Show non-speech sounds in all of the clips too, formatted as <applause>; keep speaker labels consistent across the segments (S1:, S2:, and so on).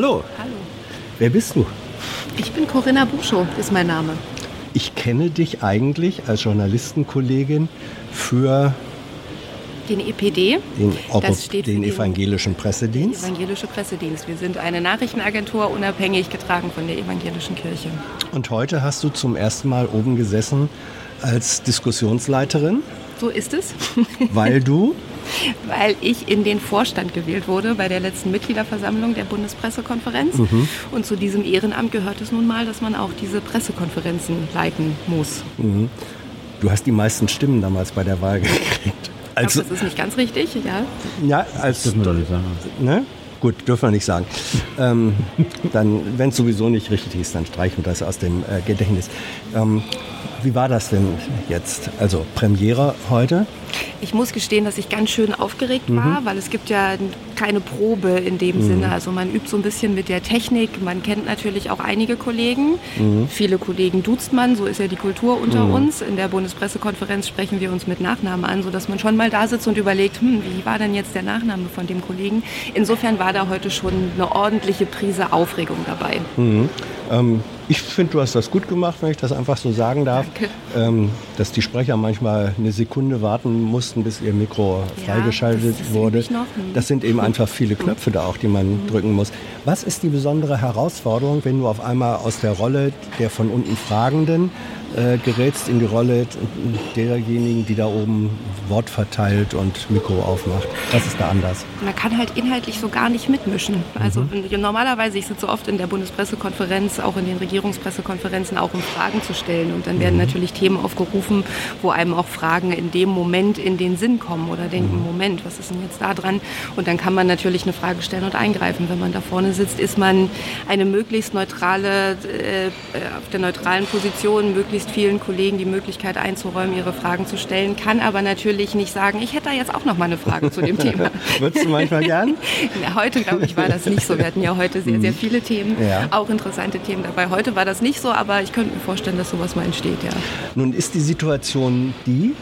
S1: Hallo.
S2: Hallo.
S1: Wer bist du?
S2: Ich bin Corinna Buschow, ist mein Name.
S1: Ich kenne dich eigentlich als Journalistenkollegin für
S2: Den EPD,
S1: den,
S2: Das steht
S1: den
S2: den-
S1: evangelischen Pressedienst.
S2: Evangelische Pressedienst. Wir sind eine Nachrichtenagentur, unabhängig getragen von der Evangelischen Kirche.
S1: Und heute hast du zum ersten Mal oben gesessen als Diskussionsleiterin,
S2: So ist es,
S1: weil du <laughs>
S2: weil ich in den Vorstand gewählt wurde bei der letzten Mitgliederversammlung der Bundespressekonferenz. Und zu diesem Ehrenamt gehört es nun mal, dass man auch diese Pressekonferenzen leiten muss.
S1: du hast die meisten Stimmen damals bei der Wahl gekriegt.
S2: Ich
S1: Also,
S2: das ist nicht ganz richtig, ja.
S1: ja, als
S3: Dürfen wir doch nicht sagen.
S1: Ne? Gut, dürfen wir nicht sagen. ähm, dann, wenn es sowieso nicht richtig ist, dann streichen wir das aus dem äh, Gedächtnis. Ähm, wie war das denn jetzt? Also Premiere heute?
S2: Ich muss gestehen, dass ich ganz schön aufgeregt war, weil es gibt ja keine Probe in dem Sinne. Also man übt so ein bisschen mit der Technik. Man kennt natürlich auch einige Kollegen. Viele Kollegen duzt man, so ist ja die Kultur unter uns. In der Bundespressekonferenz sprechen wir uns mit Nachnamen an, sodass man schon mal da sitzt und überlegt, hm, wie war denn jetzt der Nachname von dem Kollegen? Insofern war da heute schon eine ordentliche Prise Aufregung dabei.
S1: Ähm, ich finde, du hast das gut gemacht, wenn ich das einfach so sagen darf. Ähm, dass die Sprecher manchmal eine Sekunde warten mussten, bis ihr Mikro
S2: Ja,
S1: freigeschaltet
S2: das-
S1: wurde.
S2: Mhm.
S1: Das sind eben einfach viele Knöpfe da auch, die man drücken muss. Was ist die besondere Herausforderung, wenn du auf einmal aus der Rolle der von unten Fragenden äh, gerätst in die Rolle derjenigen, die da oben Wort verteilt und Mikro aufmacht? Was ist da anders?
S2: Man kann halt inhaltlich so gar nicht mitmischen. Also normalerweise, ich sitze oft in der Bundespressekonferenz, auch in den Regierungspressekonferenzen, auch um Fragen zu stellen. Und dann werden natürlich Themen aufgerufen, wo einem auch Fragen in dem Moment in den Sinn kommen oder denken, Moment, was ist denn jetzt da dran? Und dann kann man natürlich eine Frage stellen und eingreifen. Wenn man da vorne sitzt, ist man eine möglichst neutrale, äh, auf der neutralen Position, möglichst vielen Kollegen die Möglichkeit einzuräumen, ihre Fragen zu stellen, kann aber natürlich nicht sagen, ich hätte da jetzt auch noch mal eine Frage zu dem <laughs> Thema.
S1: Würdest du manchmal gern? <laughs>
S2: Heute, glaube ich, war das nicht so. Wir hatten ja heute sehr, sehr viele Themen,
S1: Ja.
S2: auch interessante Themen dabei. Heute war das nicht so, aber ich könnte mir vorstellen, dass sowas mal entsteht, ja.
S1: Nun ist die Situation die,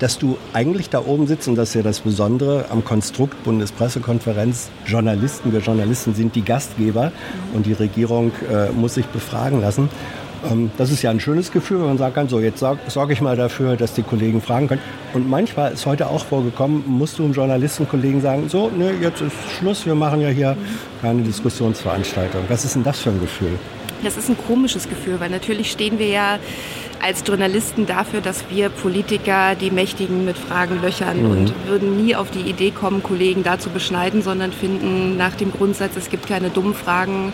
S1: dass du eigentlich da oben sitzt und das ist ja das Besondere am Konstrukt Bundespressekonferenz. Journalisten, wir Journalisten sind die Gastgeber und die Regierung äh, muss sich befragen lassen. Ähm, das ist ja ein schönes Gefühl, wenn man sagen kann, so jetzt sorg- sorge ich mal dafür, dass die Kollegen fragen können. Und manchmal ist heute auch vorgekommen, musst du einem Journalistenkollegen sagen, so, ne, jetzt ist Schluss, wir machen ja hier keine Diskussionsveranstaltung. Was ist denn das für ein Gefühl?
S2: Das ist ein komisches Gefühl, weil natürlich stehen wir ja als Journalisten dafür, dass wir Politiker die Mächtigen mit Fragen löchern und würden nie auf die Idee kommen, Kollegen da zu beschneiden, sondern finden nach dem Grundsatz, es gibt keine dummen Fragen,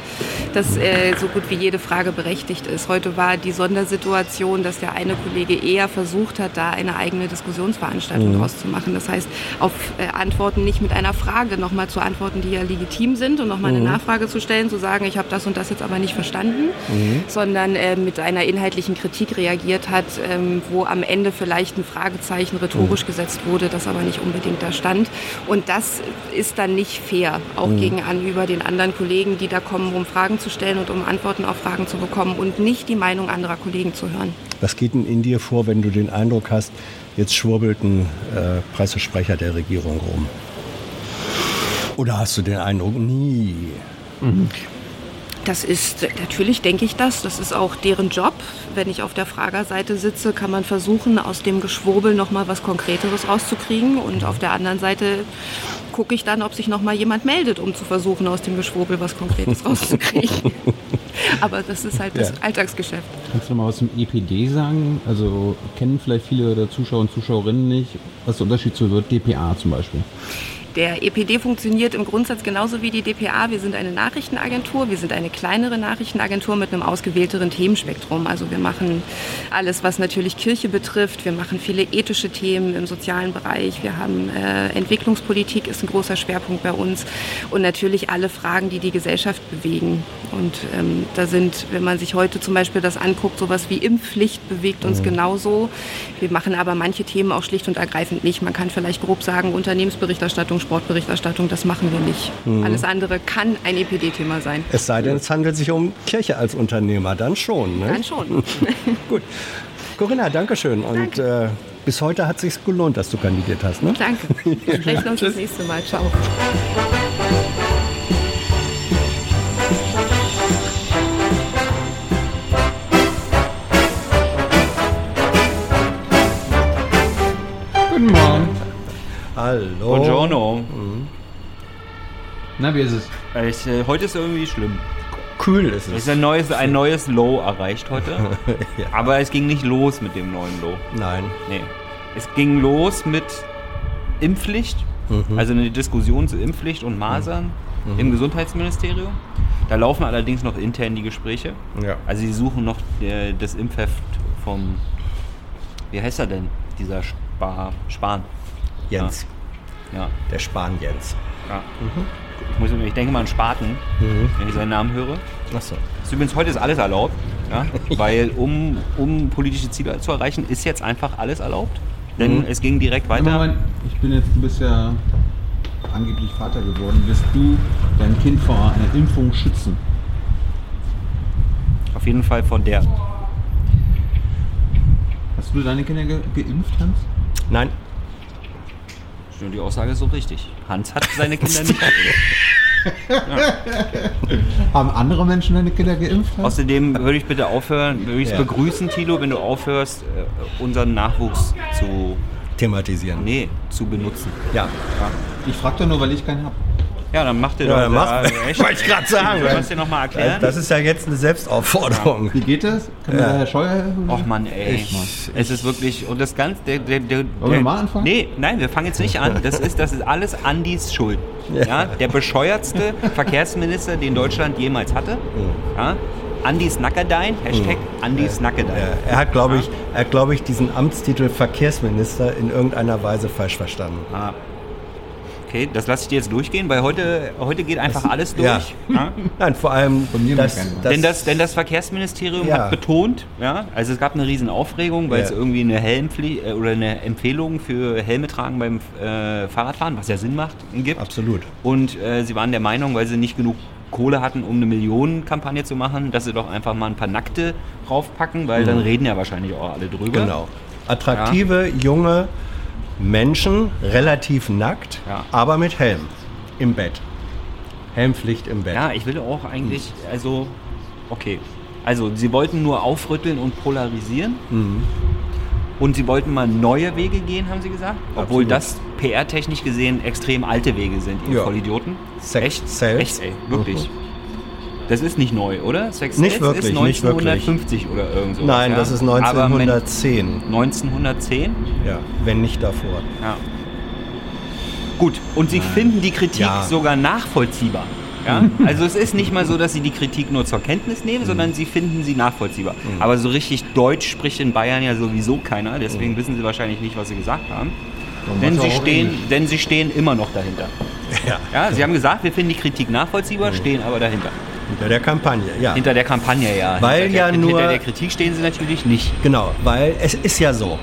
S2: dass äh, so gut wie jede Frage berechtigt ist. Heute war die Sondersituation, dass der eine Kollege eher versucht hat, da eine eigene Diskussionsveranstaltung draus zu machen. Das heißt, auf äh, Antworten nicht mit einer Frage nochmal zu antworten, die ja legitim sind und nochmal eine Nachfrage zu stellen, zu sagen, ich habe das und das jetzt aber nicht verstanden, sondern äh, mit einer inhaltlichen Kritik reagiert hat, ähm, wo am Ende vielleicht ein Fragezeichen rhetorisch gesetzt wurde, das aber nicht unbedingt da stand. Und das ist dann nicht fair, auch gegenüber den anderen Kollegen, die da kommen, um Fragen zu stellen und um Antworten auf Fragen zu bekommen und nicht die Meinung anderer Kollegen zu hören.
S1: Was geht denn in dir vor, wenn du den Eindruck hast, jetzt schwurbelt ein äh, Pressesprecher der Regierung rum? Oder hast du den Eindruck, nie?
S2: Das ist, natürlich denke ich das, das ist auch deren Job. Wenn ich auf der Fragerseite sitze, kann man versuchen, aus dem Geschwurbel nochmal was Konkreteres rauszukriegen. Und auf der anderen Seite gucke ich dann, ob sich nochmal jemand meldet, um zu versuchen, aus dem Geschwurbel was Konkretes <laughs> rauszukriegen. Aber das ist halt das
S1: Ja.
S2: Alltagsgeschäft.
S3: Kannst du noch mal was zum EPD sagen? Also kennen vielleicht viele der Zuschauer und Zuschauerinnen nicht. Was ist der Unterschied zu DPA zum Beispiel?
S2: Der EPD funktioniert im Grundsatz genauso wie die DPA. Wir sind eine Nachrichtenagentur. Wir sind eine kleinere Nachrichtenagentur mit einem ausgewählteren Themenspektrum. Also wir machen alles, was natürlich Kirche betrifft. Wir machen viele ethische Themen im sozialen Bereich. Wir haben äh, Entwicklungspolitik ist ein großer Schwerpunkt bei uns und natürlich alle Fragen, die die Gesellschaft bewegen. Und ähm, da sind, wenn man sich heute zum Beispiel das anguckt, sowas wie Impfpflicht bewegt uns genauso. Wir machen aber manche Themen auch schlicht und ergreifend nicht. Man kann vielleicht grob sagen, Unternehmensberichterstattung, Sportberichterstattung, das machen wir nicht. Alles andere kann ein EPD-Thema sein.
S1: Es sei denn, es handelt sich um Kirche als Unternehmer, dann schon. Ne?
S2: Dann schon. <laughs>
S1: Gut. Corinna, danke schön und äh, bis heute hat es sich gelohnt, dass du kandidiert hast. Ne?
S2: Danke. <laughs> Wir sprechen uns das nächste Mal. Ciao.
S1: Hallo.
S4: Buongiorno.
S3: Na, wie ist es?
S4: Ich, äh, heute ist irgendwie schlimm.
S1: Kühl ist
S4: Es
S1: es.
S4: ist ein neues, ein neues Low erreicht heute. <laughs>
S1: Ja.
S4: Aber es ging nicht los mit dem neuen Low.
S1: Nein.
S4: Nee. Es ging los mit Impfpflicht,
S1: Mhm.
S4: also eine Diskussion zu Impfpflicht und Masern im Gesundheitsministerium. Da laufen allerdings noch intern die Gespräche.
S1: Ja.
S4: Also sie suchen noch äh, das Impfheft vom, wie heißt er denn, dieser Spar, Spahn.
S1: Jens.
S4: Ja,
S1: Der Spahn Jens.
S4: ja. Ich, muss, ich denke mal an Spaten, wenn ich seinen Namen höre.
S1: Achso.
S4: Ist Übrigens, heute ist alles erlaubt, ja? <laughs> <laughs> weil um, um politische Ziele zu erreichen, ist jetzt einfach alles erlaubt. Denn es ging direkt weiter.
S3: Moment, ich bin jetzt, du bist ja angeblich Vater geworden. Wirst du dein Kind vor einer Impfung schützen?
S4: Auf jeden Fall von der.
S3: Hast du deine Kinder ge geimpft, Hans?
S1: Nein.
S4: Stimmt, die Aussage ist so richtig. Hans hat seine Kinder nicht. <laughs>
S3: Haben andere Menschen deine Kinder geimpft? Hans?
S4: Außerdem würde ich bitte aufhören, würde ich es
S1: Ja.
S4: begrüßen, Tilo, wenn du aufhörst, äh, unseren Nachwuchs zu,
S1: Thematisieren.
S4: nee, zu benutzen.
S1: Ja.
S3: Ich frag doch nur, weil ich keinen hab.
S4: Ja, dann mach dir
S1: Ja,
S4: doch.
S1: dann mach.
S4: echt.
S1: Wollte ich gerade sagen.
S4: Du kannst dir nochmal erklären.
S1: Das ist ja jetzt eine Selbstaufforderung.
S3: Wie geht das? Kann mir
S1: Ja.
S3: der Herr Scheuer helfen?
S4: Och Mann, ey.
S1: Ich-
S4: es ist wirklich, und das Ganze, der, der, der,
S3: Wollen wir mal anfangen?
S4: Nee, nein, wir fangen jetzt nicht an. Das ist, das ist alles Andys Schuld. Ja. der bescheuertste Verkehrsminister, den Deutschland jemals hatte. Ja. Andi Snackerdein, Hashtag Andi Snackerdein.
S1: Ja, er hat, glaube ich, er hat, glaube ich, diesen Amtstitel Verkehrsminister in irgendeiner Weise falsch verstanden.
S4: Ah. Okay, das lasse ich dir jetzt durchgehen, weil heute, heute geht einfach alles durch.
S1: Ja. <laughs>
S4: Ja.
S1: Nein, vor allem,
S3: Von mir
S1: das, das,
S4: denn, das, denn das Verkehrsministerium
S1: Ja.
S4: hat betont, ja, also es gab eine riesen Aufregung, weil
S1: Ja.
S4: es irgendwie eine Helmpflicht äh, oder eine Empfehlung für Helme tragen beim äh, Fahrradfahren, was ja Sinn macht, gibt.
S1: absolut.
S4: Und äh, sie waren der Meinung, weil sie nicht genug Kohle hatten, um eine Millionenkampagne zu machen, dass sie doch einfach mal ein paar Nackte draufpacken, weil dann reden ja wahrscheinlich auch alle drüber.
S1: Mhm. Genau. Attraktive, junge Menschen, relativ nackt,
S4: Ja.
S1: aber mit Helm im Bett. Helmpflicht im Bett.
S4: Ja, ich will auch eigentlich, also, okay. Also, sie wollten nur aufrütteln und polarisieren.
S1: Mhm.
S4: Und sie wollten mal neue Wege gehen, haben sie gesagt. Obwohl
S1: Absolut.
S4: das PR-technisch gesehen extrem alte Wege sind, ihr
S1: Ja.
S4: Vollidioten.
S1: Sex
S4: Echt?
S1: sells.
S4: Echt, ey, wirklich. Das ist nicht neu, oder? Sex
S1: Nicht wirklich,
S4: ist
S1: nicht wirklich.
S4: 1950 oder irgend sowas.
S1: Nein,
S4: ja?
S1: das ist
S4: Aber wenn-
S1: 1910.
S4: 1910?
S1: Ja, wenn nicht davor.
S4: Ja. Gut, und sie finden die Kritik
S1: Ja.
S4: sogar nachvollziehbar. Ja? Also es ist nicht mal so, dass sie die Kritik nur zur Kenntnis nehmen, sondern sie finden sie nachvollziehbar. Aber so richtig Deutsch spricht in Bayern ja sowieso keiner, deswegen wissen sie wahrscheinlich nicht, was sie gesagt haben. Denn sie, stehen, denn sie stehen immer noch dahinter. <laughs> Ja. sie haben gesagt, wir finden die Kritik nachvollziehbar, stehen aber dahinter.
S1: Hinter der Kampagne, ja.
S4: Hinter der Kampagne, ja.
S1: Weil
S4: hinter
S1: ja
S4: der,
S1: nur-
S4: Hinter der Kritik stehen sie natürlich nicht.
S1: Genau, weil es ist ja so.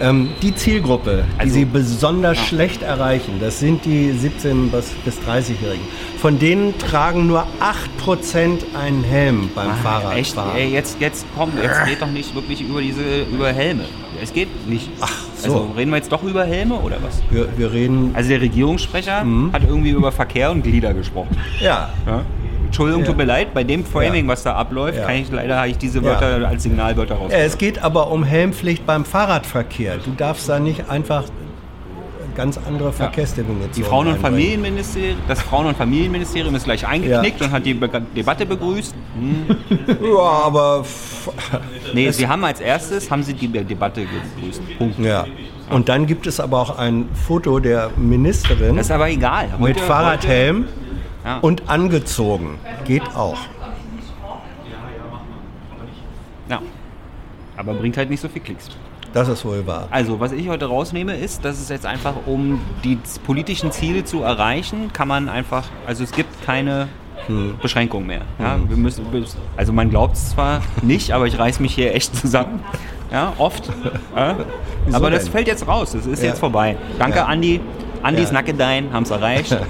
S1: Ähm, die Zielgruppe, die
S4: Also-
S1: sie besonders
S4: Ja.
S1: schlecht erreichen, das sind die 17- bis, bis 30-Jährigen. Von denen tragen nur 8% einen Helm beim
S4: Ah, Echt?
S1: Fahrradfahren.
S4: Ey, jetzt, jetzt komm, jetzt geht doch nicht wirklich über diese über Helme. Es geht nicht. Ach,
S1: so.
S4: Also reden wir jetzt doch über Helme oder was?
S1: Wir, wir reden,
S4: Also der Regierungssprecher
S1: Mhm.
S4: hat irgendwie über Verkehr und Glieder gesprochen.
S1: ja,
S4: Ja? Entschuldigung, tut mir leid, bei dem Framing, was da abläuft, kann ich leider habe ich diese Wörter als Signalwörter raus.
S1: Es geht aber um Helmpflicht beim Fahrradverkehr. Du darfst da nicht einfach ganz andere Verkehrsdefinitionen
S4: Die Frauen- und. Familienministerium, das Frauen- und Familienministerium ist gleich eingeknickt
S1: Ja.
S4: und hat die Be Debatte begrüßt. Hm.
S1: Ja, aber
S4: Nee, sie haben als erstes haben sie die Debatte begrüßt. Punkt.
S1: ja. Und dann gibt es aber auch ein Foto der Ministerin
S4: Das ist aber egal.
S1: mit
S4: Heute-
S1: Fahrradhelm
S4: Ja.
S1: und angezogen. Geht auch.
S4: Ja. Aber bringt halt nicht so viel Klicks.
S1: Das ist wohl wahr.
S4: Also, was ich heute rausnehme, ist, dass es jetzt einfach, um die politischen Ziele zu erreichen, kann man einfach, also es gibt keine Beschränkung mehr. Ja, wir müssen, also man glaubt es zwar nicht, aber ich reiß mich hier echt zusammen. Ja, oft. Ja, <laughs> aber das fällt jetzt raus, das ist
S1: Ja.
S4: jetzt vorbei. Danke,
S1: Ja.
S4: Andi. Andis
S1: Ja.
S4: Nackedein haben es erreicht. <laughs>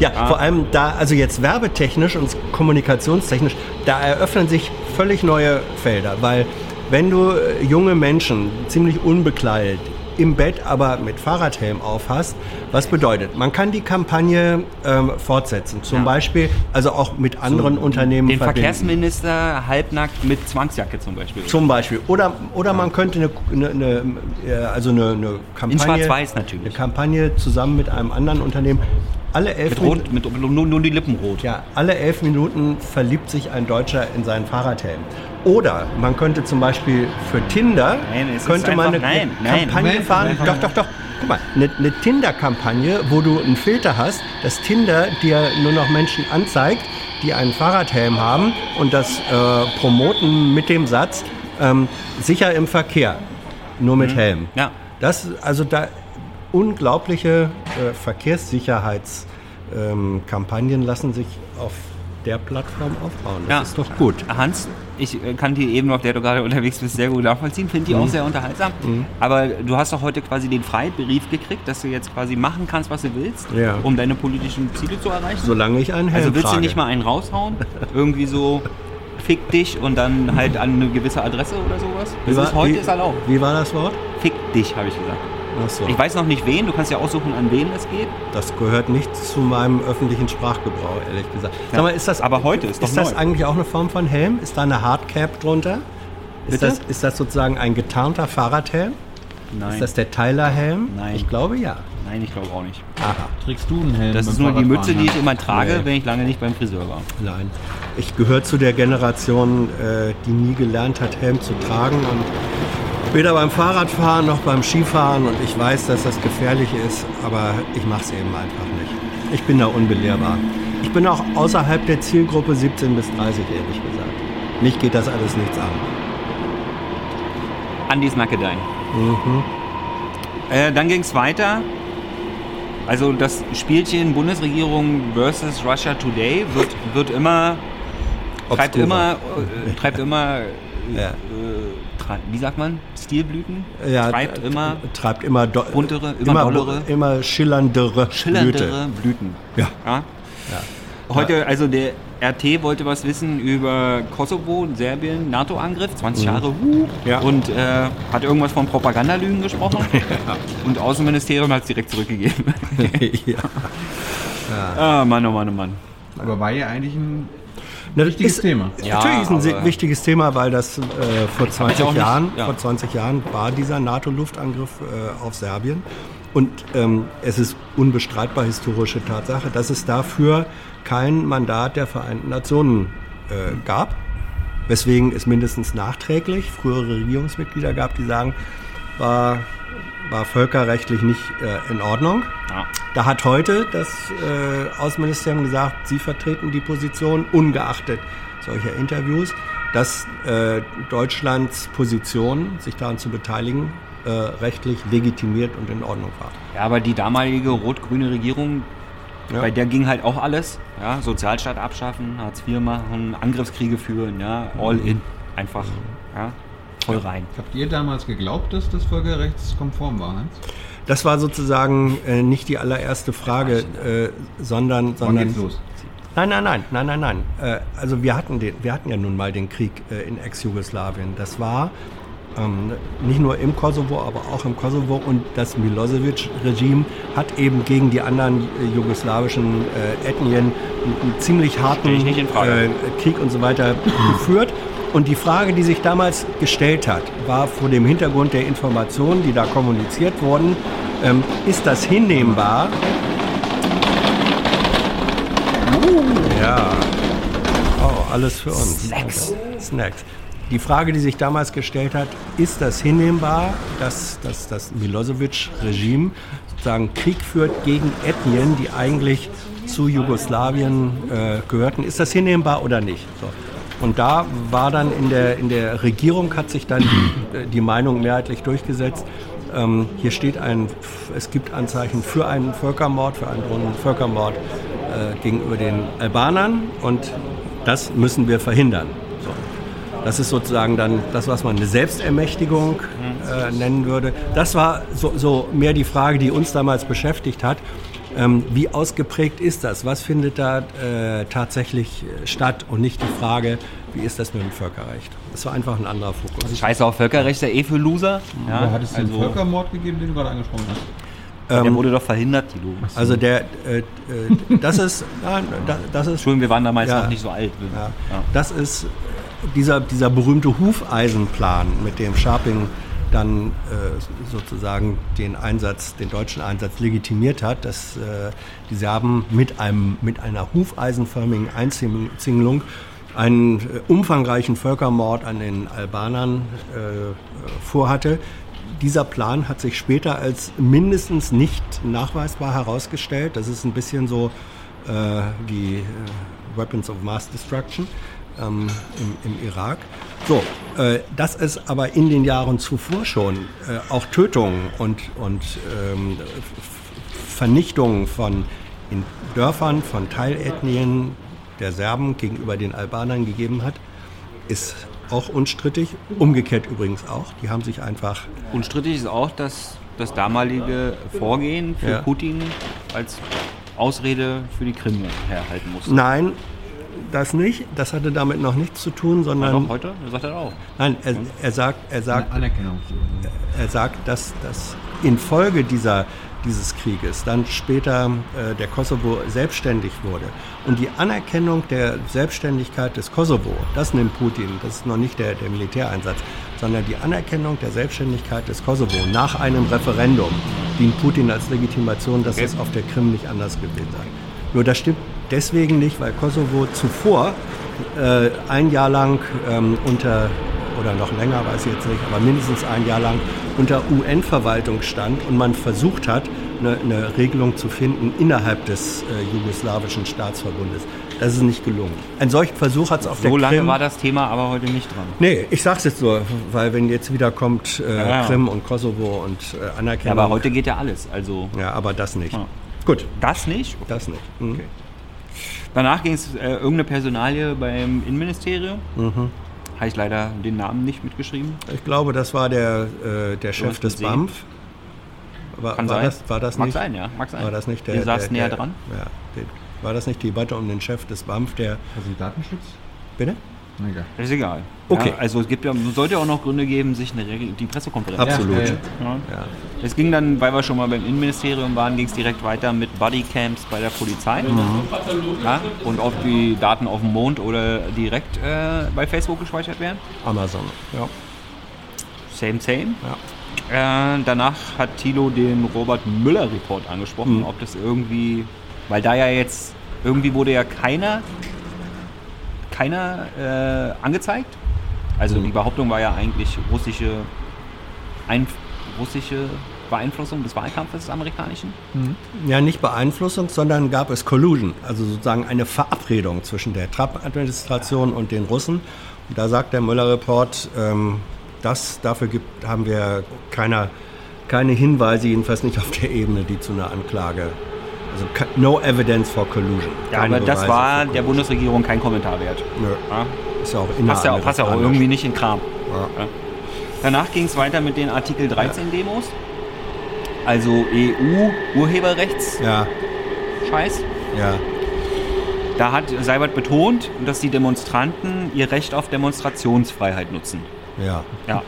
S1: Ja,
S4: Ah.
S1: vor allem da, also jetzt werbetechnisch und kommunikationstechnisch, da eröffnen sich völlig neue Felder, weil wenn du äh, junge Menschen ziemlich unbekleidet im Bett aber mit Fahrradhelm aufhast. Was bedeutet, man kann die Kampagne ähm, fortsetzen. Zum
S4: Ja.
S1: Beispiel, also auch mit anderen Unternehmen
S4: Den
S1: verbinden.
S4: Verkehrsminister halbnackt mit Zwangsjacke zum Beispiel.
S1: Zum Beispiel. Oder, oder man könnte eine, eine, eine, äh, also eine, eine Kampagne.
S4: Schwarz-Weiß natürlich.
S1: Eine Kampagne zusammen mit einem anderen Unternehmen. Alle elf,
S4: mit rot, mit nur, nur die Lippen rot.
S1: ja, alle elf Minuten verliebt sich ein Deutscher in seinen Fahrradhelm. Oder man könnte zum Beispiel für Tinder
S4: Nein, es ist
S1: könnte man
S4: einfach-
S1: eine
S4: nein, nein.
S1: Kampagne
S3: Moment,
S1: fahren. Doch, doch, doch. Guck mal, eine, eine Tinder-Kampagne, wo du einen Filter hast, dass Tinder dir nur noch Menschen anzeigt, die einen Fahrradhelm haben und das äh, promoten mit dem Satz ähm, sicher im Verkehr, nur mit Helm.
S4: Mhm. Ja.
S1: Das also da unglaubliche äh, Verkehrssicherheitskampagnen ähm, lassen sich auf der Plattform aufbauen. Das
S4: Ja.
S1: ist doch gut.
S4: Hans, ich äh, kann die Ebene, auf der du gerade unterwegs bist, sehr gut nachvollziehen. Finde die auch sehr unterhaltsam. Aber du hast doch heute quasi den Freibrief gekriegt, dass du jetzt quasi machen kannst, was du willst,
S1: Ja.
S4: um deine politischen Ziele zu erreichen.
S1: Solange ich einen Helm
S4: also willst
S1: trage.
S4: du nicht mal einen raushauen? <laughs> Irgendwie so fick dich und dann halt an eine gewisse Adresse oder sowas? Das ist,
S1: war-
S4: heute
S1: wie,
S4: ist erlaubt.
S1: Wie war das Wort?
S4: Fick dich, habe ich gesagt.
S1: So.
S4: Ich weiß noch nicht wen, du kannst ja aussuchen, an wen es geht.
S1: Das gehört nicht zu meinem öffentlichen Sprachgebrauch, ehrlich gesagt.
S4: Ja.
S1: Sag mal, ist das,
S4: Aber heute ist doch
S1: Ist das
S4: neu.
S1: eigentlich auch eine Form von Helm? Ist da eine Hardcap drunter? Ist
S4: Bitte?
S1: das, ist das sozusagen ein getarnter Fahrradhelm?
S4: Nein.
S1: Ist das der Tyler-Helm?
S4: Nein.
S1: Ich glaube ja.
S4: Nein, ich glaube auch nicht.
S1: Aha.
S3: Trägst du einen Helm?
S4: Das ist nur die Mütze, die ich immer trage,
S1: Nee.
S4: wenn ich lange nicht beim Friseur war.
S1: Nein. Ich gehöre zu der Generation, äh, die nie gelernt hat, Helm zu tragen. Und weder beim Fahrradfahren noch beim Skifahren. Und ich weiß, dass das gefährlich ist, aber ich mache es eben einfach nicht. Ich bin da unbelehrbar. Ich bin auch außerhalb der Zielgruppe 17 bis 30, ehrlich gesagt. Mich geht das alles nichts an.
S4: Andis Nackedein.
S1: Mhm.
S4: Äh, dann ging es weiter. Also das Spielchen Bundesregierung versus Russia Today wird, wird immer, treibt immer, äh, treibt immer, äh, wie sagt man, Stilblüten?
S1: Ja,
S4: treibt
S1: äh,
S4: immer
S1: treibt immer,
S4: buntere, immer dollere.
S1: immer schillerndere,
S4: schillerndere
S1: Blüte.
S4: Blüten.
S1: Ja.
S4: Ja? Heute, also der RT wollte was wissen über Kosovo, Serbien, NATO-Angriff, 20 Jahre, huh,
S1: Mhm. Ja.
S4: und äh, hat irgendwas von Propagandalügen gesprochen. <laughs> Und Außenministerium hat es direkt zurückgegeben. <laughs>
S1: ja.
S4: ah, Mann, oh Mann, oh Mann.
S3: Aber war ja eigentlich ein
S1: Na,
S3: wichtiges
S1: ist,
S3: Thema.
S4: Ja,
S1: Natürlich ist ein wichtiges Thema, weil das äh, vor 20
S4: auch nicht-
S1: Jahren,
S4: ja.
S1: vor 20 Jahren war dieser NATO-Luftangriff äh, auf Serbien. Und ähm, es ist unbestreitbar historische Tatsache, dass es dafür kein Mandat der Vereinten Nationen äh, gab. Weswegen es mindestens nachträglich frühere Regierungsmitglieder gab, die sagen, war, war völkerrechtlich nicht äh, in Ordnung.
S4: Ja.
S1: Da hat heute das äh, Außenministerium gesagt, sie vertreten die Position, ungeachtet solcher Interviews, dass äh, Deutschlands Position, sich daran zu beteiligen, äh, rechtlich legitimiert und in Ordnung war.
S4: ja, aber die damalige rot-grüne Regierung,
S1: Ja.
S4: bei der ging halt auch alles. Ja, Sozialstaat abschaffen, Hartz IV machen, Angriffskriege führen, ja, all in. Einfach, ja, voll rein.
S3: Habt ihr damals geglaubt, dass das völkerrechtskonform war, Hans?
S1: Das war sozusagen äh, nicht die allererste Frage, äh, sondern,
S3: Wann
S1: sondern
S3: geht's los?
S1: Nein, nein, nein, nein, nein, nein. Äh, also wir hatten, den, wir hatten ja nun mal den Krieg äh, in Ex-Jugoslawien. Das war ähm, nicht nur im Kosovo, aber auch im Kosovo. Und das Milosevic-Regime hat eben gegen die anderen äh, jugoslawischen äh, Ethnien einen, einen ziemlich harten äh, Krieg und so weiter geführt. Und die Frage, die sich damals gestellt hat, war vor dem Hintergrund der Informationen, die da kommuniziert wurden, ähm, ist das hinnehmbar, Ja. Oh, alles für uns.
S4: Snacks.
S1: Snacks. Die Frage, die sich damals gestellt hat, ist das hinnehmbar, dass, dass das Milosevic-Regime sozusagen Krieg führt gegen Ethnien, die eigentlich zu Jugoslawien äh, gehörten? Ist das hinnehmbar oder nicht? So. Und da war dann in der, in der Regierung hat sich dann die, Meinung mehrheitlich durchgesetzt, ähm, hier steht ein, es gibt Anzeichen für einen Völkermord, für einen drohenden Völkermord äh, gegenüber den Albanern und das müssen wir verhindern. So. Das ist sozusagen dann das, was man eine Selbstermächtigung äh, nennen würde. Das war so, so mehr die Frage, die uns damals beschäftigt hat. Ähm, wie ausgeprägt ist das? Was findet da äh, tatsächlich äh, statt? Und nicht die Frage, wie ist das mit dem Völkerrecht? Das war einfach ein anderer Fokus.
S4: Scheiße auf Völkerrecht, der eh für Loser. Ja,
S3: Ja, hat es den
S4: also,
S3: Völkermord gegeben, den du gerade angesprochen hast?
S4: der
S1: Ähm,
S4: wurde doch verhindert, Tilo.
S1: Also der, äh, äh, das ist, <laughs> nein, da- das ist,
S4: Entschuldigung, wir waren damals
S1: Ja.
S4: noch nicht so alt.
S1: ja,
S4: Ja.
S1: das ist dieser, dieser berühmte Hufeisenplan, mit dem Scharping dann äh, sozusagen den Einsatz, den deutschen Einsatz legitimiert hat, dass äh, die Serben mit einem, mit einer hufeisenförmigen Einzingelung einen äh, umfangreichen Völkermord an den Albanern vorhatte. Dieser Plan hat sich später als mindestens nicht nachweisbar herausgestellt. Das ist ein bisschen so wie äh, Weapons of Mass Destruction ähm, im, im Irak. So, äh, dass es aber in den Jahren zuvor schon äh, auch Tötungen und, und ähm, Vernichtungen von in Dörfern, von Teilethnien der Serben gegenüber den Albanern gegeben hat, ist auch unstrittig. Umgekehrt übrigens auch. Die haben sich einfach
S4: Unstrittig ist auch, dass das damalige Vorgehen für
S1: Ja.
S4: Putin als Ausrede für die Krim herhalten musste.
S1: Nein, das nicht. Das hatte damit noch nichts zu tun, sondern
S4: doch, heute? Das sagt er auch.
S1: nein, er, er sagt, er sagt,
S3: Anerkennung.
S1: er sagt, dass, dass infolge dieser, dieses Krieges dann später äh, der Kosovo selbstständig wurde. Und die Anerkennung der Selbstständigkeit des Kosovo, das nimmt Putin, das ist noch nicht der, der Militäreinsatz, sondern die Anerkennung der Selbstständigkeit des Kosovo nach einem Referendum dient Putin als Legitimation, dass es auf der Krim nicht anders gewesen sei. Nur das stimmt deswegen nicht, weil Kosovo zuvor äh, ein Jahr lang ähm, unter oder noch länger, weiß ich jetzt nicht, aber mindestens ein Jahr lang unter UN-Verwaltung stand und man versucht hat, eine, eine Regelung zu finden innerhalb des äh, jugoslawischen Staatsverbundes. Das ist nicht gelungen. Ein solchen Versuch hat es auf
S4: So
S1: der
S4: lange
S1: Krim.
S4: war das Thema aber heute nicht dran.
S1: Nee, ich sag's jetzt nur, weil wenn jetzt wieder kommt äh,
S4: Ja, ja.
S1: Krim und Kosovo und äh,
S4: Ja,
S1: Anerkennung.
S4: aber heute geht ja alles. Also
S1: Ja, aber das nicht.
S4: Ja.
S1: Gut,
S4: das nicht.
S1: das nicht. Mhm.
S4: Danach ging es äh, irgendeine Personalie beim Innenministerium.
S1: Mhm.
S4: Habe ich leider den Namen nicht mitgeschrieben.
S1: Ich glaube, das war der, äh, der Chef des. BAMF. War,
S4: Kann
S1: war
S4: sein.
S1: Das, war das
S4: Mag
S1: nicht?
S4: sein, ja. Mag sein.
S1: War das nicht der?
S4: Ihr saßt
S1: der,
S4: näher
S1: der,
S4: dran.
S1: Ja, der, war das nicht die Debatte um den Chef des BAMF, der.
S3: Also Datenschutz?
S1: Bitte?
S3: Egal.
S4: Das ist egal.
S1: Okay.
S4: Ja, also es gibt ja, sollte ja auch noch Gründe geben, sich eine Regel, die Pressekonferenz.
S1: Absolut.
S3: Ja, ja.
S4: Es ging dann, weil wir schon mal beim Innenministerium waren, ging es direkt weiter mit Bodycams bei der Polizei.
S1: Mhm.
S4: Und ob die Daten auf dem Mond oder direkt äh, bei Facebook gespeichert werden.
S1: Amazon. Ja.
S4: Same, same.
S1: ja.
S4: Äh, danach hat Thilo den Robert Müller Report angesprochen,
S1: Mhm.
S4: ob das irgendwie, weil da ja jetzt irgendwie wurde ja keiner, keiner äh, angezeigt. Also
S1: Mhm.
S4: die Behauptung war ja eigentlich russische, Einf russische Beeinflussung des Wahlkampfes des amerikanischen.
S1: Ja, nicht Beeinflussung, sondern gab es Collusion, also sozusagen eine Verabredung zwischen der Trump-Administration und den Russen. Und da sagt der Müller-Report, ähm, das, dafür gibt, haben wir keine, keine Hinweise, jedenfalls nicht auf der Ebene, die zu einer Anklage. Also no evidence for collusion.
S4: Ja,
S1: Keine
S4: aber das war der. Bundesregierung kein Kommentar wert.
S1: Nö,
S4: Ja?
S1: ist ja auch
S4: Passt ja, passt ja auch irgendwie nicht in Kram.
S1: Ja.
S4: Ja. Danach ging es weiter mit den Artikel 13 Demos. Also EU-Urheberrechts.
S1: Ja,
S4: Scheiß.
S1: ja.
S4: Da hat Seibert betont, dass die Demonstranten ihr Recht auf Demonstrationsfreiheit nutzen.
S1: Ja,
S4: Ja,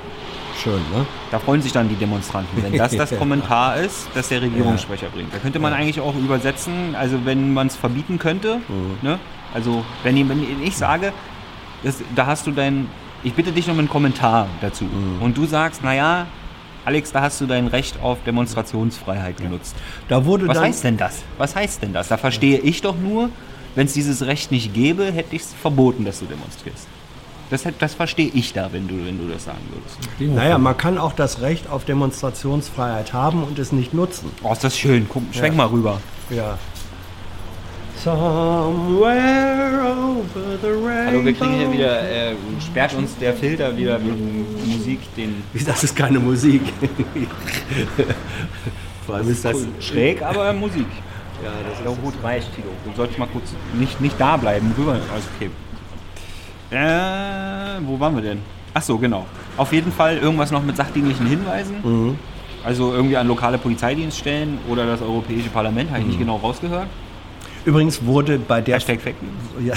S1: schön, ne?
S4: da freuen sich dann die Demonstranten, wenn das das
S1: Ja.
S4: Kommentar ist, das der Regierungssprecher bringt. Da könnte man eigentlich auch übersetzen, also wenn man es verbieten könnte,
S1: Mhm.
S4: ne? also wenn, ich- wenn ich sage, das, da hast du dein, ich bitte dich um einen Kommentar dazu
S1: Mhm.
S4: und du sagst, naja, Alex, da hast du dein Recht auf Demonstrationsfreiheit genutzt.
S1: Da wurde
S4: Was heißt denn das? Was heißt denn das? Da verstehe ich doch nur, wenn es dieses Recht nicht gäbe, hätte ich es verboten, dass du demonstrierst. Das, das verstehe ich da, wenn du, wenn du das sagen würdest.
S1: Naja, man kann auch das Recht auf Demonstrationsfreiheit haben und es nicht nutzen.
S4: Oh, ist das schön. Guck, schwenk mal rüber.
S1: Ja. Somewhere over the rainbow.
S4: Hallo, wir kriegen hier wieder, äh, sperrt uns der Filter wieder wegen Musik, den.
S1: Das ist keine Musik. <laughs> Vor allem ist das.
S4: schräg, aber Musik.
S1: Ja, das
S4: Ja, gut, reicht, Tilo. Du solltest mal kurz nicht, nicht da bleiben, rüber. Also, okay. Äh, wo waren wir denn? Ach so, genau. Auf jeden Fall irgendwas noch mit sachdienlichen Hinweisen.
S1: Mhm.
S4: Also irgendwie an lokale Polizeidienststellen oder das Europäische Parlament, habe ich nicht genau rausgehört.
S1: Übrigens wurde bei der
S4: Hashtag Fake News.
S1: ja,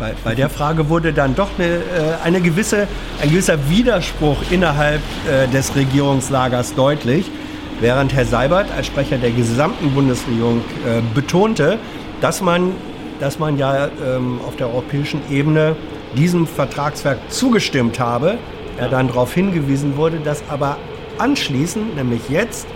S1: bei, bei der Frage wurde dann doch eine, äh, eine gewisse, ein gewisser Widerspruch innerhalb äh, des Regierungslagers deutlich, während Herr Seibert als Sprecher der gesamten Bundesregierung äh, betonte, dass man, dass man ja ähm, auf der europäischen Ebene diesem Vertragswerk zugestimmt habe. Er dann darauf hingewiesen wurde, dass aber anschließend, nämlich jetzt,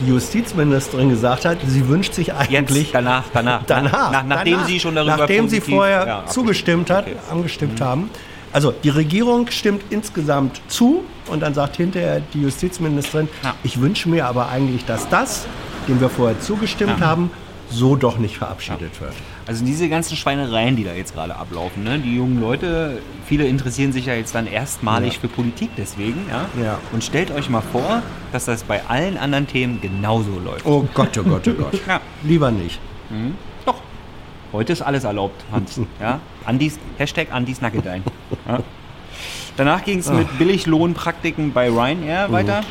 S1: die Justizministerin gesagt hat, sie wünscht sich eigentlich
S4: Jetzt, danach, danach.
S1: danach,
S4: Nach, nachdem
S1: danach,
S4: sie schon darüber
S1: nachdem sie vorher
S4: Ja,
S1: zugestimmt hat,
S4: Okay.
S1: angestimmt haben. Also die Regierung stimmt insgesamt zu und dann sagt hinterher die Justizministerin,
S4: Ja.
S1: ich wünsche mir aber eigentlich, dass das, dem wir vorher zugestimmt
S4: Ja.
S1: haben, so doch nicht verabschiedet wird.
S4: Also diese ganzen Schweinereien, die da jetzt gerade ablaufen, ne? die jungen Leute, viele interessieren sich ja jetzt dann erstmalig
S1: Ja.
S4: für Politik deswegen. Ja?
S1: Ja.
S4: Und stellt euch mal vor, dass das bei allen anderen Themen genauso läuft.
S1: Oh Gott, oh Gott, oh Gott. <laughs>
S4: Ja.
S1: Lieber nicht.
S4: Doch. Heute ist alles erlaubt, Hans. <laughs> ja? Andis, Hashtag Andis Nackedein. Ja? Danach ging es mit Billiglohnpraktiken bei Ryanair weiter.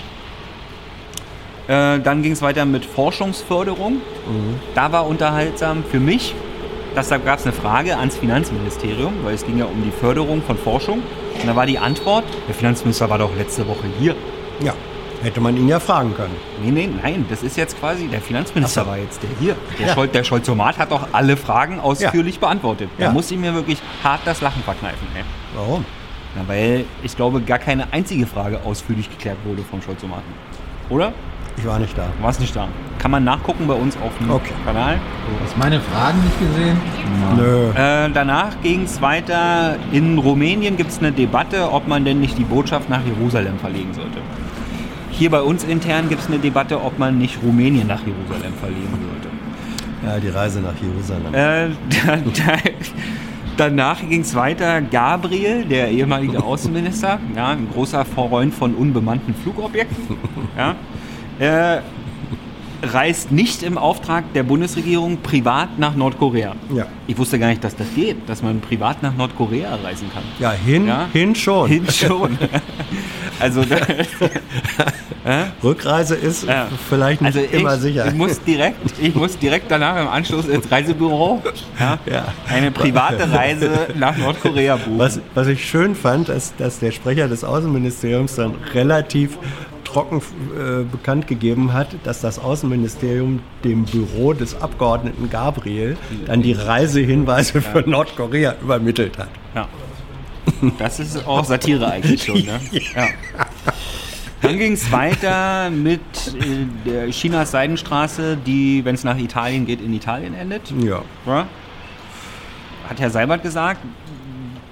S4: Äh, dann ging es weiter mit Forschungsförderung. Da war unterhaltsam für mich, dass da gab es eine Frage ans Finanzministerium, weil es ging ja um die Förderung von Forschung. Und da war die Antwort, der Finanzminister war doch letzte Woche hier.
S1: Ja, hätte man ihn ja fragen können.
S4: Nee, nee, nein, das ist jetzt quasi, der Finanzminister
S1: so.
S4: war jetzt der hier. Der,
S1: Ja.
S4: Scholz, der Scholzomat hat doch alle Fragen ausführlich beantwortet. Da
S1: Ja.
S4: muss ich mir wirklich hart das Lachen verkneifen. Ey.
S1: Warum?
S4: Na, weil ich glaube, gar keine einzige Frage ausführlich geklärt wurde vom Scholzomaten. Oder?
S1: Ich war nicht da.
S4: War es nicht da? Kann man nachgucken bei uns auf dem
S1: Okay.
S4: Kanal.
S3: Du hast meine Fragen nicht gesehen?
S1: Nö.
S4: Äh, danach ging es weiter. In Rumänien gibt es eine Debatte, ob man denn nicht die Botschaft nach Jerusalem verlegen sollte. Hier bei uns intern gibt es eine Debatte, ob man nicht Rumänien nach Jerusalem verlegen sollte.
S1: Ja, die Reise nach Jerusalem.
S4: Äh, da, da, danach ging es weiter. Gabriel, der ehemalige Außenminister, ja, ein großer Freund von unbemannten Flugobjekten, ja, äh, reist nicht im Auftrag der Bundesregierung privat nach Nordkorea.
S1: Ja.
S4: Ich wusste gar nicht, dass das geht, dass man privat nach Nordkorea reisen kann.
S1: Ja, hin,
S4: Ja?
S1: hin schon.
S4: Hin schon. <laughs> also,
S1: Rückreise ist
S4: Ja.
S1: vielleicht nicht
S4: also ich,
S1: immer sicher.
S4: ich muss direkt, ich muss direkt danach im Anschluss ins Reisebüro Ja. eine private <laughs> Reise nach Nordkorea buchen.
S1: Was, was ich schön fand, ist, dass der Sprecher des Außenministeriums dann relativ trocken äh, bekannt gegeben hat, dass das Außenministerium dem Büro des Abgeordneten Gabriel dann die Reisehinweise für Nordkorea übermittelt hat.
S4: Ja. Das ist auch Satire eigentlich schon, ne? <laughs> Ja. Dann ging es weiter mit äh, der Chinas Seidenstraße, die, wenn es nach Italien geht, in Italien endet.
S1: Ja.
S4: Ja. Hat Herr Seibert gesagt,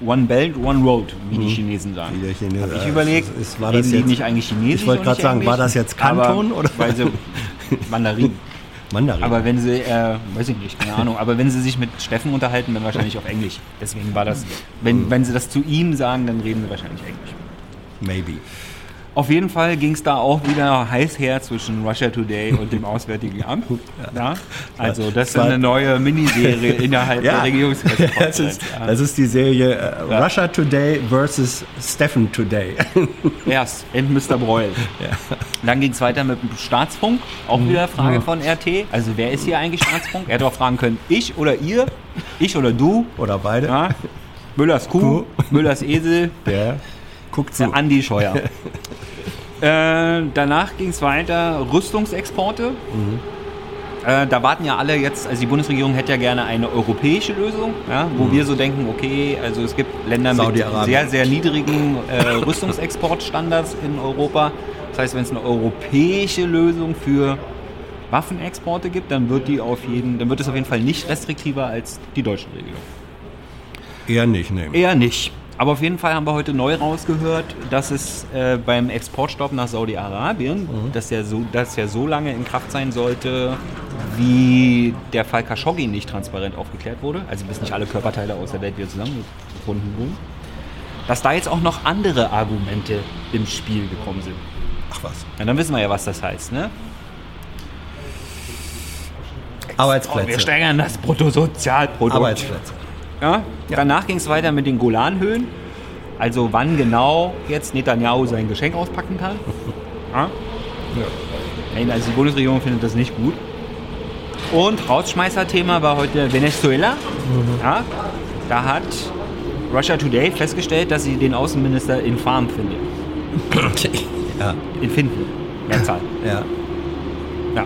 S4: One Belt, One Road, wie die Chinesen sagen.
S1: Wie der Chinese-
S4: Hab ich überlegt,
S1: es ist- war
S4: reden
S1: das jetzt-
S4: nicht eigentlich Chinesisch?
S1: Ich wollte gerade sagen, war das jetzt Kanton oder-
S4: Weil sie <laughs> Mandarin.
S1: Mandarin.
S4: Aber wenn sie, äh, weiß ich nicht, keine Ahnung, aber wenn sie sich mit Steffen unterhalten, dann wahrscheinlich auf Englisch. Deswegen war das, wenn, wenn sie das zu ihm sagen, dann reden sie wahrscheinlich Englisch.
S1: Maybe.
S4: Auf jeden Fall ging es da auch wieder heiß her zwischen Russia Today und dem <laughs> Auswärtigen Amt. Ja. Also das ist eine neue Miniserie <laughs> innerhalb der
S1: das
S4: Regierungspressekonferenz.
S1: ist, das ist die Serie
S4: Ja.
S1: Russia Today versus Stephen Today. <laughs>
S4: Erst and Mr. Breul. Dann ging es weiter mit dem Staatsfunk. Auch wieder Frage von RT. Also wer ist hier eigentlich Staatsfunk? Er hätte auch fragen können, ich oder ihr, ich oder du.
S1: Oder beide.
S4: Ja? Müllers Kuh,
S1: Kuh.
S4: Müllers Esel,
S1: Der guckt zu.
S4: der Andi Scheuer. Äh, danach ging es weiter, Rüstungsexporte. Äh, da warten ja alle jetzt, also die Bundesregierung hätte ja gerne eine europäische Lösung, ja, wo wir so denken, okay, also es gibt Länder mit sehr, sehr niedrigen äh, Rüstungsexportstandards in Europa. Das heißt, wenn es eine europäische Lösung für Waffenexporte gibt, dann wird die auf jeden, dann wird es auf jeden Fall nicht restriktiver als die deutsche Regelung.
S1: Eher nicht, ne.
S4: Eher nicht. Aber auf jeden Fall haben wir heute neu rausgehört, dass es äh, beim Exportstopp nach Saudi-Arabien, dass, der so, dass der so lange in Kraft sein sollte, wie der Fall Khashoggi nicht transparent aufgeklärt wurde, also bis nicht alle Körperteile aus der Welt wieder zusammengefunden wurden, dass da jetzt auch noch andere Argumente im Spiel gekommen sind.
S1: Ach was.
S4: Ja, dann wissen wir ja, was das heißt, ne?
S1: Arbeitsplätze.
S4: Wir steigern das Bruttosozialprodukt.
S1: Arbeitsplätze.
S4: Ja? Danach ging es weiter mit den Golanhöhen. Also wann genau jetzt Netanyahu sein Geschenk auspacken kann. <laughs> Ja? Also die Bundesregierung findet das nicht gut. Und Rausschmeißer-Thema war heute Venezuela. Ja? Da hat Russia Today festgestellt, dass sie den Außenminister infam findet.
S1: ja.
S4: Infinden. Mehrzahl.
S1: Ja.
S4: Ja.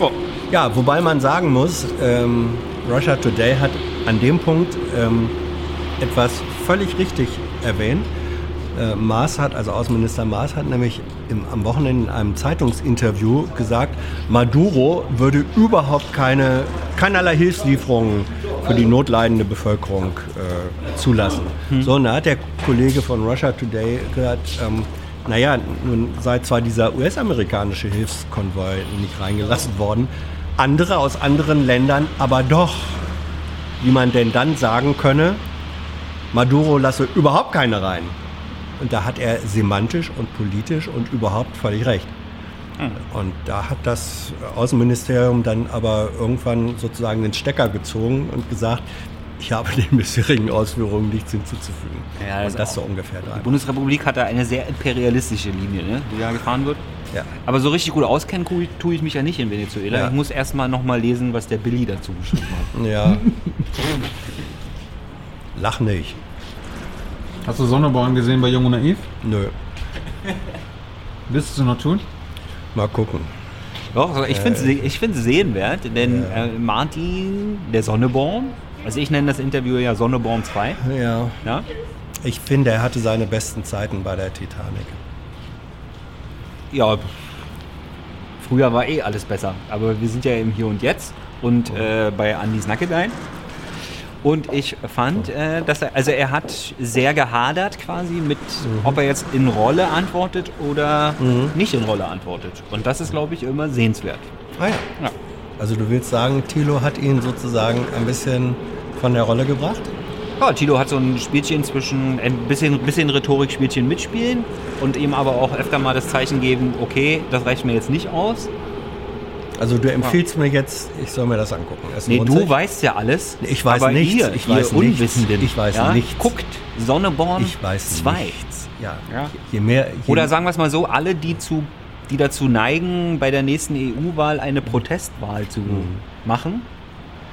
S4: Oh.
S1: Ja, wobei man sagen muss, ähm, Russia Today hat an dem Punkt ähm, etwas völlig richtig erwähnt. Äh, Maas hat, also Außenminister Maas hat nämlich im, am Wochenende in einem Zeitungsinterview gesagt, Maduro würde überhaupt keine, keinerlei Hilfslieferungen für die notleidende Bevölkerung äh, zulassen. Hm. So, und da hat der Kollege von Russia Today gesagt, ähm, naja, nun sei zwar dieser US-amerikanische Hilfskonvoi nicht reingelassen worden, andere aus anderen Ländern aber doch. Wie man denn dann sagen könne, Maduro lasse überhaupt keine rein. Und da hat er semantisch und politisch und überhaupt völlig recht. Hm. Und da hat das Außenministerium dann aber irgendwann sozusagen den Stecker gezogen und gesagt, ich habe <laughs> den bisherigen Ausführungen nichts hinzuzufügen.
S4: Ja, das
S1: und das so ungefähr
S4: Die Bundesrepublik hat da eine sehr imperialistische Linie, ne, die da gefahren wird. Ja. Aber so richtig gut auskennen tue ich mich ja nicht in Venezuela. Ja. Ich muss erstmal nochmal lesen, was der Billy dazu geschrieben hat. <laughs>
S1: Ja. Lach nicht.
S3: Hast du Sonneborn gesehen bei Jung und Naiv?
S1: Nö.
S3: Willst du noch tun?
S1: Mal gucken.
S4: Doch, also ich finde es ich sehenswert, denn ja. äh, Martin, der Sonneborn, also ich nenne das Interview ja Sonneborn 2.
S1: Ja. ja. Ich finde, er hatte seine besten Zeiten bei der Titanic.
S4: Ja, früher war eh alles besser, aber wir sind ja im Hier und Jetzt und äh, bei Andys Nackedein und ich fand, äh, dass er, also er hat sehr gehadert quasi mit, mhm. ob er jetzt in Rolle antwortet oder mhm. nicht in Rolle antwortet. Und das ist, glaube ich, immer sehenswert.
S1: Ah ja. ja. Also du willst sagen, Thilo hat ihn sozusagen ein bisschen von der Rolle gebracht?
S4: Ja, Tilo hat so ein Spielchen zwischen ein bisschen, bisschen Rhetorik-Spielchen mitspielen und ihm aber auch öfter mal das Zeichen geben, okay, das reicht mir jetzt nicht aus.
S1: Also du empfiehlst ja. mir jetzt, ich soll mir das angucken.
S4: Es nee, du weißt ja alles.
S1: Ich weiß nichts.
S4: Ihr, ich weiß nichts.
S1: Ich weiß ja? nichts.
S4: Guckt Sonneborn
S1: ich weiß
S4: 2.
S1: Nichts. Ja. ja. Je mehr, je
S4: Oder sagen wir es mal so, alle, die, zu, die dazu neigen, bei der nächsten EU-Wahl eine Protestwahl zu mhm. machen,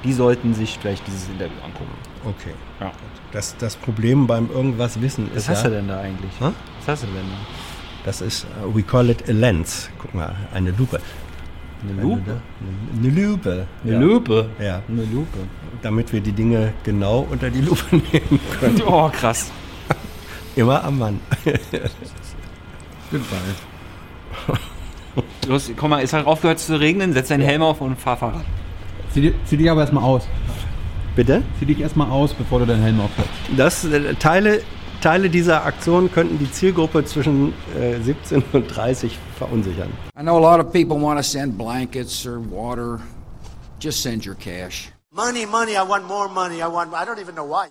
S4: die sollten sich vielleicht dieses Interview angucken.
S1: Okay. Ja. Das, das Problem beim irgendwas wissen
S4: ist. Was hast du denn da eigentlich?
S1: Hm?
S4: Was hast du denn da?
S1: Das ist, uh, we call it a lens. Guck mal, eine Lupe.
S4: Eine Lupe?
S1: Eine, Lupe.
S4: Eine Lupe?
S1: Ja.
S4: Eine Lupe.
S1: Damit wir die Dinge genau unter die Lupe <laughs> nehmen können.
S4: Oh, krass.
S1: Immer am Mann.
S3: Goodbye. <laughs>
S4: Los, komm mal, es hat aufgehört zu regnen, setz deinen Helm auf und fahr Fahrrad.
S3: Zieh, zieh dich aber erstmal aus.
S1: Bitte?
S3: Zieh dich erstmal aus, bevor du deinen Helm aufhörst.
S1: Das äh, Teile Teile dieser Aktion könnten die Zielgruppe zwischen äh, 17 und 30 verunsichern. I know a lot of people want to send blankets or water. Just send your cash. Money, money, I want more money. I want I don't even know why.